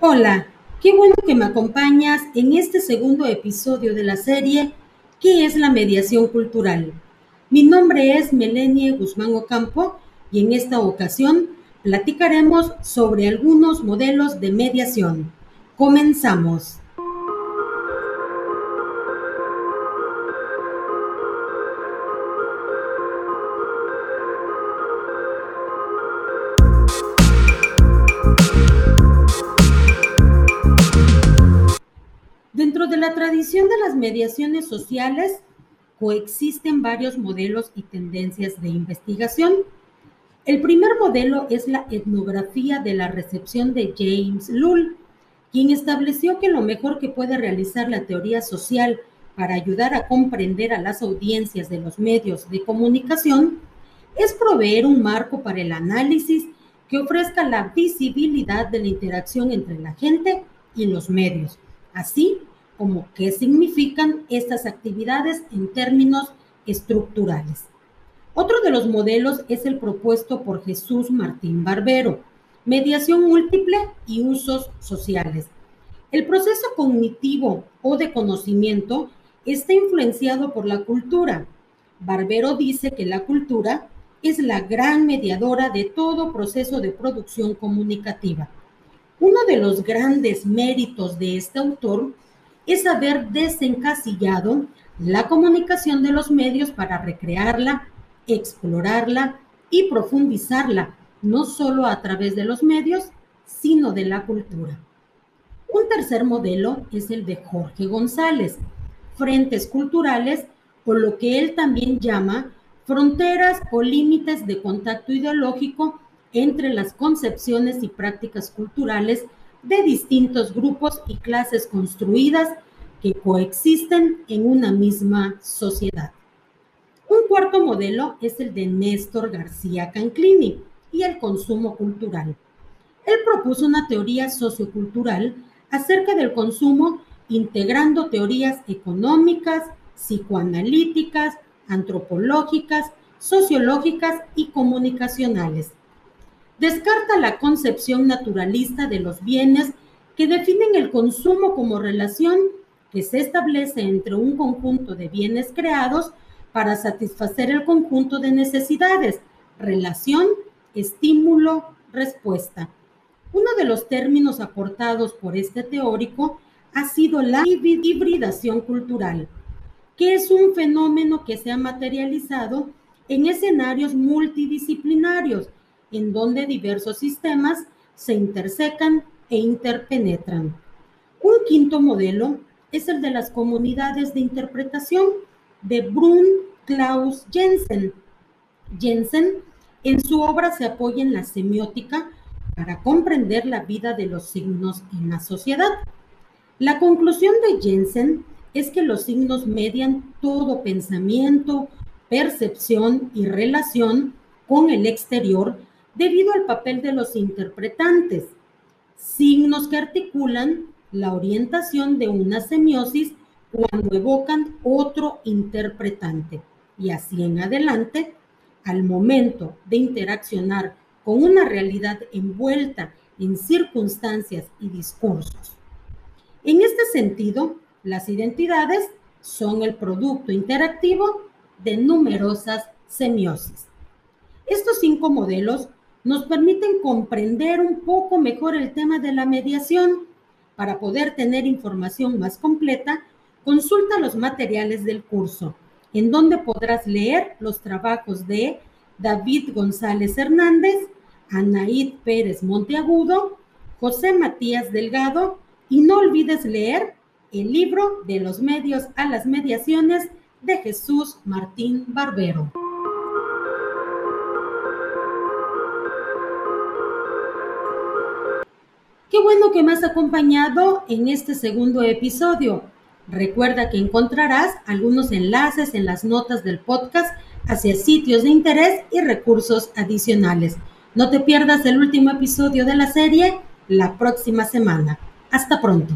Hola, qué bueno que me acompañas en este segundo episodio de la serie ¿Qué es la mediación cultural? Mi nombre es Melenie Guzmán Ocampo y en esta ocasión platicaremos sobre algunos modelos de mediación. Comenzamos. Dentro de la tradición de las mediaciones sociales coexisten varios modelos y tendencias de investigación. El primer modelo es la etnografía de la recepción de James Lull, quien estableció que lo mejor que puede realizar la teoría social para ayudar a comprender a las audiencias de los medios de comunicación es proveer un marco para el análisis que ofrezca la visibilidad de la interacción entre la gente y los medios así como qué significan estas actividades en términos estructurales. Otro de los modelos es el propuesto por Jesús Martín Barbero, mediación múltiple y usos sociales. El proceso cognitivo o de conocimiento está influenciado por la cultura. Barbero dice que la cultura es la gran mediadora de todo proceso de producción comunicativa. Uno de los grandes méritos de este autor es haber desencasillado la comunicación de los medios para recrearla, explorarla y profundizarla, no solo a través de los medios, sino de la cultura. Un tercer modelo es el de Jorge González, frentes culturales o lo que él también llama fronteras o límites de contacto ideológico entre las concepciones y prácticas culturales de distintos grupos y clases construidas que coexisten en una misma sociedad. Un cuarto modelo es el de Néstor García Canclini y el consumo cultural. Él propuso una teoría sociocultural acerca del consumo integrando teorías económicas, psicoanalíticas, antropológicas, sociológicas y comunicacionales descarta la concepción naturalista de los bienes que definen el consumo como relación que se establece entre un conjunto de bienes creados para satisfacer el conjunto de necesidades, relación, estímulo, respuesta. Uno de los términos aportados por este teórico ha sido la hibridación cultural, que es un fenómeno que se ha materializado en escenarios multidisciplinarios, en donde diversos sistemas se intersecan e interpenetran. Un quinto modelo es el de las comunidades de interpretación de Brun Klaus Jensen. Jensen en su obra se apoya en la semiótica para comprender la vida de los signos en la sociedad. La conclusión de Jensen es que los signos median todo pensamiento, percepción y relación con el exterior debido al papel de los interpretantes, signos que articulan la orientación de una semiosis cuando evocan otro interpretante y así en adelante, al momento de interaccionar con una realidad envuelta en circunstancias y discursos. En este sentido, las identidades son el producto interactivo de numerosas semiosis. Estos cinco modelos nos permiten comprender un poco mejor el tema de la mediación. Para poder tener información más completa, consulta los materiales del curso, en donde podrás leer los trabajos de David González Hernández, Anaid Pérez Monteagudo, José Matías Delgado y no olvides leer el libro de los medios a las mediaciones de Jesús Martín Barbero. Qué bueno que me has acompañado en este segundo episodio. Recuerda que encontrarás algunos enlaces en las notas del podcast hacia sitios de interés y recursos adicionales. No te pierdas el último episodio de la serie la próxima semana. Hasta pronto.